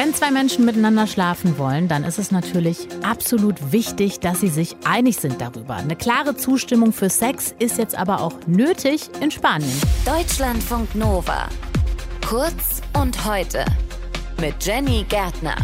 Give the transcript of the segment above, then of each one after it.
Wenn zwei Menschen miteinander schlafen wollen, dann ist es natürlich absolut wichtig, dass sie sich einig sind darüber. Eine klare Zustimmung für Sex ist jetzt aber auch nötig in Spanien. Deutschlandfunk Nova. Kurz und heute. Mit Jenny Gärtner.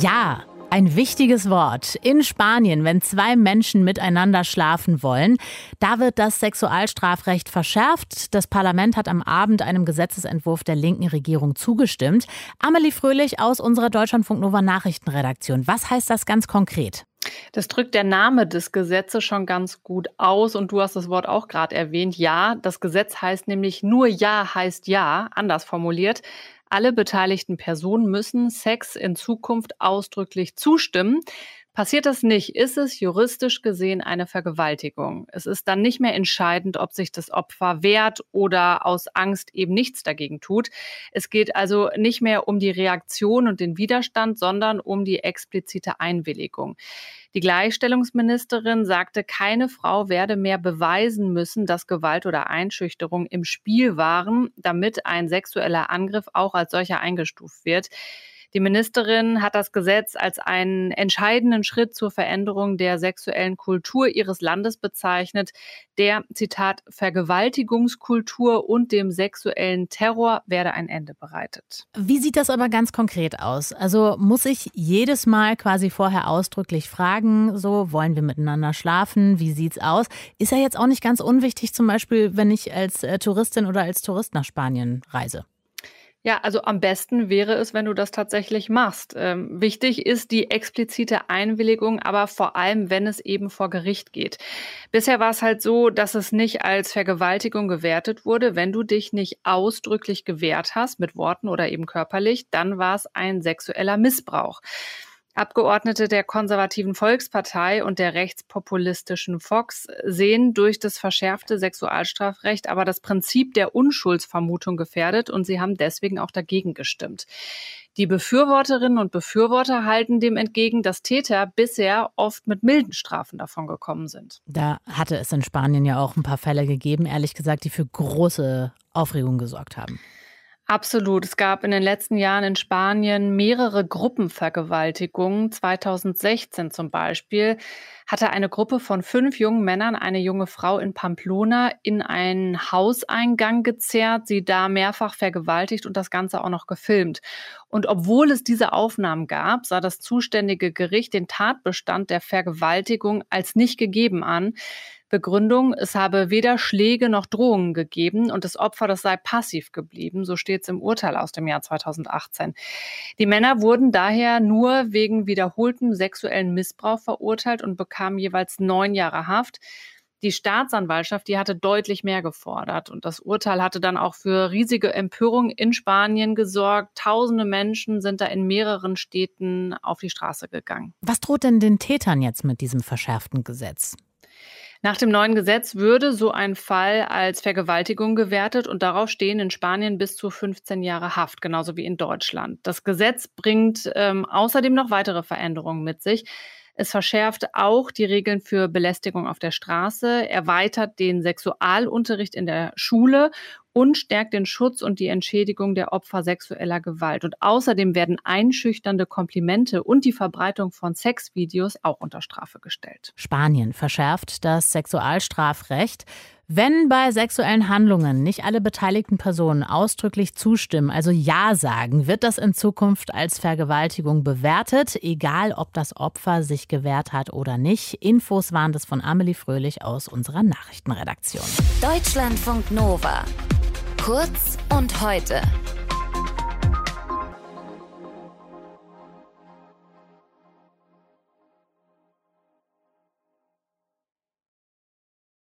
Ja, ein wichtiges Wort. In Spanien, wenn zwei Menschen miteinander schlafen wollen, da wird das Sexualstrafrecht verschärft. Das Parlament hat am Abend einem Gesetzesentwurf der linken Regierung zugestimmt. Amelie Fröhlich aus unserer Deutschlandfunk Nova Nachrichtenredaktion. Was heißt das ganz konkret? Das drückt der Name des Gesetzes schon ganz gut aus und du hast das Wort auch gerade erwähnt. Ja, das Gesetz heißt nämlich nur Ja heißt Ja, anders formuliert. Alle beteiligten Personen müssen Sex in Zukunft ausdrücklich zustimmen. Passiert das nicht, ist es juristisch gesehen eine Vergewaltigung. Es ist dann nicht mehr entscheidend, ob sich das Opfer wehrt oder aus Angst eben nichts dagegen tut. Es geht also nicht mehr um die Reaktion und den Widerstand, sondern um die explizite Einwilligung. Die Gleichstellungsministerin sagte, keine Frau werde mehr beweisen müssen, dass Gewalt oder Einschüchterung im Spiel waren, damit ein sexueller Angriff auch als solcher eingestuft wird. Die Ministerin hat das Gesetz als einen entscheidenden Schritt zur Veränderung der sexuellen Kultur ihres Landes bezeichnet, der, Zitat, Vergewaltigungskultur und dem sexuellen Terror werde ein Ende bereitet. Wie sieht das aber ganz konkret aus? Also muss ich jedes Mal quasi vorher ausdrücklich fragen, so wollen wir miteinander schlafen, wie sieht's aus? Ist ja jetzt auch nicht ganz unwichtig, zum Beispiel, wenn ich als äh, Touristin oder als Tourist nach Spanien reise. Ja, also am besten wäre es, wenn du das tatsächlich machst. Ähm, wichtig ist die explizite Einwilligung, aber vor allem, wenn es eben vor Gericht geht. Bisher war es halt so, dass es nicht als Vergewaltigung gewertet wurde. Wenn du dich nicht ausdrücklich gewehrt hast, mit Worten oder eben körperlich, dann war es ein sexueller Missbrauch. Abgeordnete der konservativen Volkspartei und der rechtspopulistischen Fox sehen durch das verschärfte Sexualstrafrecht aber das Prinzip der Unschuldsvermutung gefährdet und sie haben deswegen auch dagegen gestimmt. Die Befürworterinnen und Befürworter halten dem entgegen, dass Täter bisher oft mit milden Strafen davon gekommen sind. Da hatte es in Spanien ja auch ein paar Fälle gegeben, ehrlich gesagt, die für große Aufregung gesorgt haben. Absolut. Es gab in den letzten Jahren in Spanien mehrere Gruppenvergewaltigungen. 2016 zum Beispiel hatte eine Gruppe von fünf jungen Männern eine junge Frau in Pamplona in einen Hauseingang gezerrt, sie da mehrfach vergewaltigt und das Ganze auch noch gefilmt. Und obwohl es diese Aufnahmen gab, sah das zuständige Gericht den Tatbestand der Vergewaltigung als nicht gegeben an. Begründung, es habe weder Schläge noch Drohungen gegeben und das Opfer, das sei passiv geblieben. So steht es im Urteil aus dem Jahr 2018. Die Männer wurden daher nur wegen wiederholtem sexuellen Missbrauch verurteilt und bekamen jeweils neun Jahre Haft. Die Staatsanwaltschaft, die hatte deutlich mehr gefordert und das Urteil hatte dann auch für riesige Empörung in Spanien gesorgt. Tausende Menschen sind da in mehreren Städten auf die Straße gegangen. Was droht denn den Tätern jetzt mit diesem verschärften Gesetz? Nach dem neuen Gesetz würde so ein Fall als Vergewaltigung gewertet und darauf stehen in Spanien bis zu 15 Jahre Haft, genauso wie in Deutschland. Das Gesetz bringt ähm, außerdem noch weitere Veränderungen mit sich. Es verschärft auch die Regeln für Belästigung auf der Straße, erweitert den Sexualunterricht in der Schule und stärkt den Schutz und die Entschädigung der Opfer sexueller Gewalt. Und außerdem werden einschüchternde Komplimente und die Verbreitung von Sexvideos auch unter Strafe gestellt. Spanien verschärft das Sexualstrafrecht. Wenn bei sexuellen Handlungen nicht alle beteiligten Personen ausdrücklich zustimmen, also Ja sagen, wird das in Zukunft als Vergewaltigung bewertet, egal ob das Opfer sich gewehrt hat oder nicht. Infos waren das von Amelie Fröhlich aus unserer Nachrichtenredaktion. Deutschlandfunk Nova. Kurz und heute.